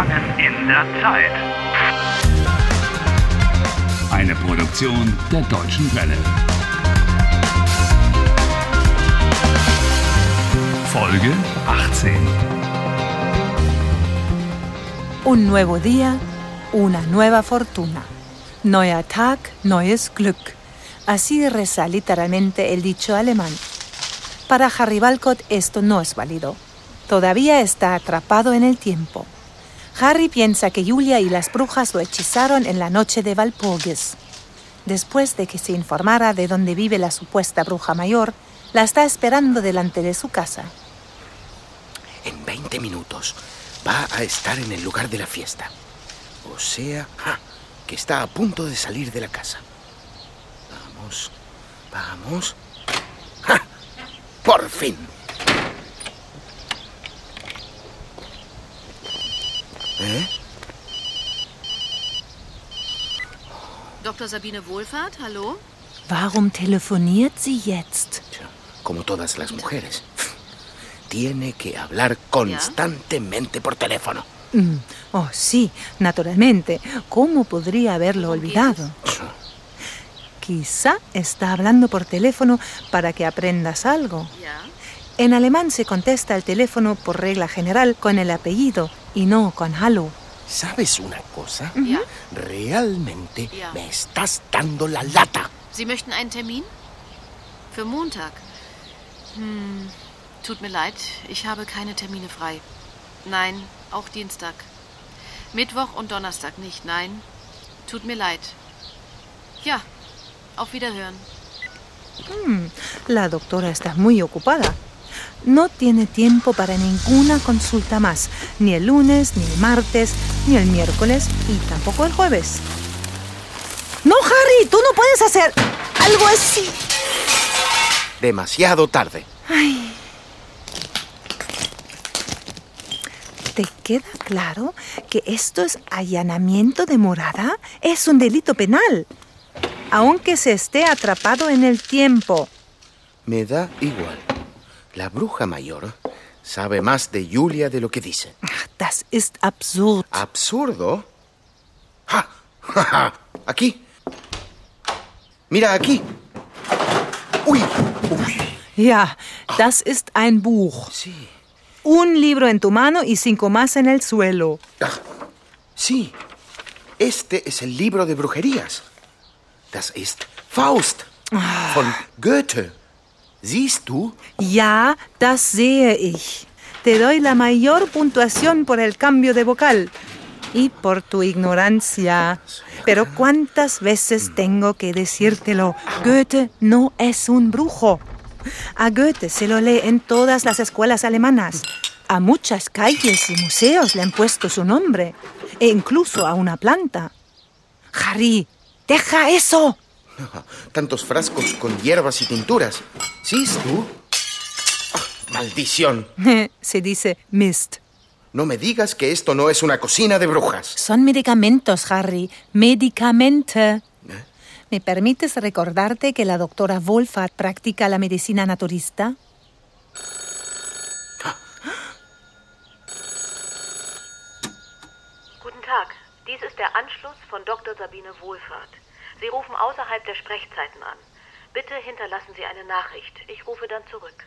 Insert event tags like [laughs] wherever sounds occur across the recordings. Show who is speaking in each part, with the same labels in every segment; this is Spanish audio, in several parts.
Speaker 1: Gefangen in der Zeit.
Speaker 2: Eine Produktion der Deutschen Welle. Folge 18.
Speaker 3: Un nuevo día, una nueva fortuna. Neuer Tag, neues Glück. Así reza literalmente el dicho alemán. Para Harry Balcott esto no es válido. Todavía está atrapado en el tiempo. Harry piensa que Julia y las brujas lo hechizaron en la noche de Valpurgis. Después de que se informara de dónde vive la supuesta bruja mayor, la está esperando delante de su casa.
Speaker 4: En 20 minutos va a estar en el lugar de la fiesta. O sea, ja, que está a punto de salir de la casa. Vamos, vamos. ¡Ja! Por fin. ¿Eh?
Speaker 5: Dr. Sabine Wohlfahrt, hallo?
Speaker 3: Warum telefoniert sie jetzt?
Speaker 4: Tja, Como todas las mujeres. Tiene que hablar constantemente por teléfono.
Speaker 3: Mm, Oh, sí, naturalmente. ¿Cómo podría haberlo olvidado? Quizá está hablando por teléfono para que aprendas algo.
Speaker 5: Ja.
Speaker 3: En alemán se contesta al teléfono por regla general con el apellido y no con Hallo.
Speaker 4: ¿Sabes una cosa?
Speaker 5: Ja.
Speaker 4: Realmente
Speaker 5: Ja.
Speaker 4: me estás dando la lata.
Speaker 5: Sie möchten einen Termin? Für Montag? Hm, tut mir leid, ich habe keine Termine frei. Nein, auch Dienstag. Mittwoch und Donnerstag nicht, nein. Tut mir leid. Ja, auf Wiederhören.
Speaker 3: La doctora está muy ocupada. No tiene tiempo para ninguna consulta más, ni el lunes, ni el martes, ni el miércoles y tampoco el jueves. No, Harry, tú no puedes hacer algo así.
Speaker 4: Demasiado tarde.
Speaker 3: ¿Te queda claro que esto es allanamiento de morada? Es un delito penal. Aunque se esté atrapado en el tiempo.
Speaker 4: Me da igual. La bruja mayor sabe más de Julia de lo que dice.
Speaker 3: Ach, Das ist absurd.
Speaker 4: ¿Absurdo? ¡Ja! ¡Ja, ja! Aquí. Mira aquí. Uy. Uy.
Speaker 3: Ja, das ist ein Buch.
Speaker 4: Sí.
Speaker 3: Un libro en tu mano y cinco más en el suelo.
Speaker 4: Ah, sí. Este es el libro de brujerías. Das ist Faust. Von Goethe. Siehst du?
Speaker 3: Ja, das sehe ich. Te doy la mayor puntuación por el cambio de vocal y por tu ignorancia. Pero ¿cuántas veces tengo que decírtelo? Goethe no es un brujo. A Goethe se lo lee en todas las escuelas alemanas. A muchas calles y museos le han puesto su nombre. E incluso a una planta. Harry, deja eso. [laughs]
Speaker 4: Tantos frascos con hierbas y tinturas. ¿Siehst du? Ah, maldición. [laughs]
Speaker 3: se dice Mist.
Speaker 4: No me digas que esto no es una cocina de brujas.
Speaker 3: Son medicamentos, Harry. Medicamente. ¿Me permites recordarte que la doctora Wolfert practica la medicina naturista?
Speaker 6: Guten Tag, dies ist der Anschluss von Dr. Sabine Wohlfahrt. Sie rufen außerhalb der Sprechzeiten an. Bitte hinterlassen Sie eine Nachricht. Ich rufe dann zurück.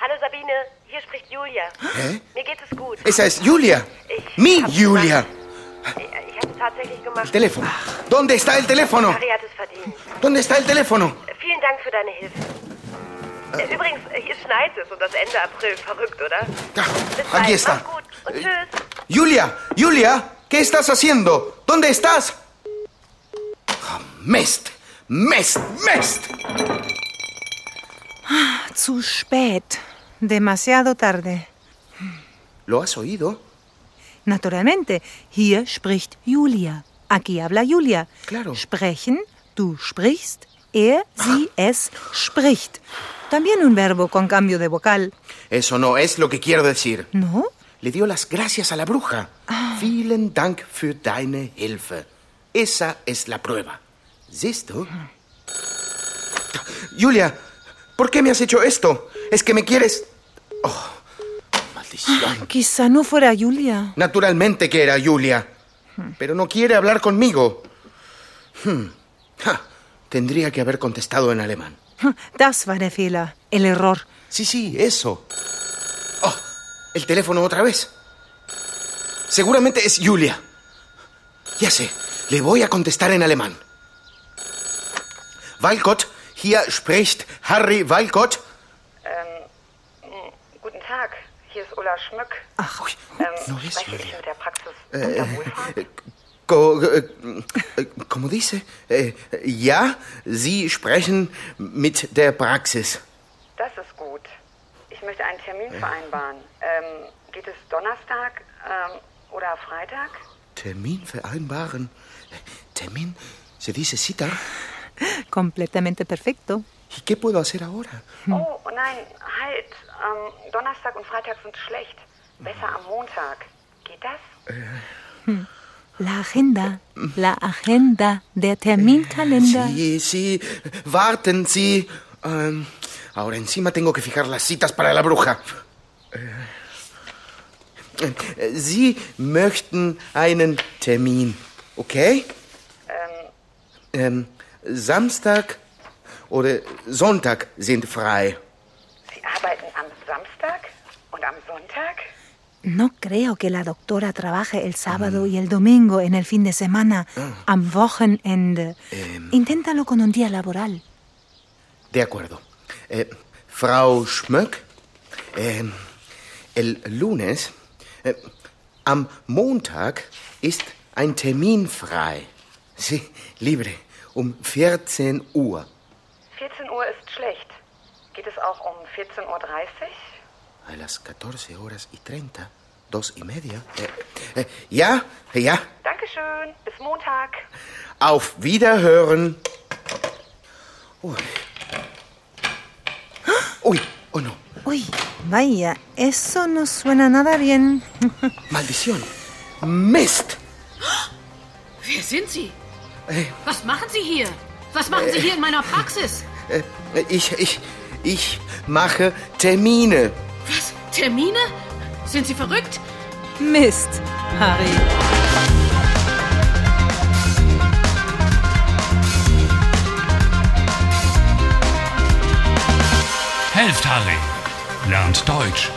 Speaker 6: Hallo Sabine, hier spricht Julia.
Speaker 4: Hä?
Speaker 6: Mir geht es gut.
Speaker 4: Es Julia.
Speaker 6: Ich
Speaker 4: Mi Julia.
Speaker 6: Ich, ich habe es tatsächlich gemacht.
Speaker 4: Teléfono. ¿Dónde está el teléfono?
Speaker 6: Harry hat es verdient.
Speaker 4: ¿Dónde está el teléfono?
Speaker 6: Vielen Dank für deine Hilfe. Äh, Übrigens, hier schneit es und das Ende April. Verrückt, oder? Bis
Speaker 4: aquí está.
Speaker 6: Mach's gut und tschüss.
Speaker 4: Julia, Julia, ¿qué estás haciendo? ¿Dónde estás? Ah, Mist, Mist, Mist.
Speaker 3: Zu spät. Demasiado tarde.
Speaker 4: ¿Lo has oído?
Speaker 3: Naturalmente, hier spricht Julia. Aquí habla Julia.
Speaker 4: Claro.
Speaker 3: Sprechen, du sprichst, er, sie, es spricht. También un verbo con cambio de vocal.
Speaker 4: Eso no es lo que quiero decir.
Speaker 3: ¿No?
Speaker 4: Le dio las gracias a la bruja. Vielen Dank für deine Hilfe. Esa es la prueba. ¿Siehst du? Julia, ¿por qué me has hecho esto? ¿Es que me quieres...? Oh, Maldición.
Speaker 3: Quizá no fuera Julia.
Speaker 4: Naturalmente que era Julia. Pero no quiere hablar conmigo. Hmm. Ja, Tendría que haber contestado en alemán.
Speaker 3: Das war der Fehler, el error.
Speaker 4: Sí, sí, eso. Oh, el teléfono otra vez. Seguramente es Julia. Ya sé, le voy a contestar en alemán. Walcott, hier spricht Harry Walcott.
Speaker 1: Guten Tag, hier ist Ulla Schmück.
Speaker 3: Ach,
Speaker 1: Ähm,
Speaker 4: no
Speaker 1: spreche ich mit der Praxis Dr. Wohlfahrt?
Speaker 4: Co- äh, äh, ¿Cómo dice? Äh, ja, Sie sprechen mit der Praxis.
Speaker 1: Das ist gut. Ich möchte einen Termin vereinbaren. Ähm, geht es Donnerstag ähm, oder Freitag?
Speaker 4: Termin vereinbaren. Termin, se dice cita. [laughs]
Speaker 3: completamente perfecto.
Speaker 4: ¿Y qué puedo hacer ahora?
Speaker 1: Oh, nein, halt. Ähm, Donnerstag und Freitag sind schlecht. Besser am Montag. Geht das?
Speaker 3: La agenda, la agenda, der Terminkalender.
Speaker 4: Sí, sí, warten Sie. Ähm, ahora encima tengo que fijar las citas para la bruja. Äh, äh, Sie möchten einen Termin, okay? Ähm, Samstag oder Sonntag sind frei.
Speaker 1: Sie arbeiten am Samstag und am Sonntag?
Speaker 3: No creo que la doctora trabaje el sábado y el domingo en el fin de semana, am Wochenende. Inténtalo con un día laboral.
Speaker 4: De acuerdo. Äh, Frau Schmöck, ähm, el lunes, äh, am Montag ist ein Termin frei. Sí, libre, um 14 Uhr.
Speaker 1: 14 Uhr ist schlecht. Geht es auch um 14.30 Uhr?
Speaker 4: A las 14 horas y 30, dos y media. Äh, äh, ja, ja,
Speaker 1: Dankeschön. Bis Montag.
Speaker 4: auf Wiederhören. Uy. Uy, oh no,
Speaker 3: Uy, vaya, eso no suena nada bien. [laughs]
Speaker 4: maldición. Mist.
Speaker 5: Wer sind Sie? Was machen Sie hier? Was machen Sie hier in meiner Praxis?
Speaker 4: Äh, Ich, ich, ich mache Termine.
Speaker 5: Was? Termine? Sind Sie verrückt?
Speaker 3: Mist, Harry.
Speaker 2: Helft Harry. Lernt Deutsch.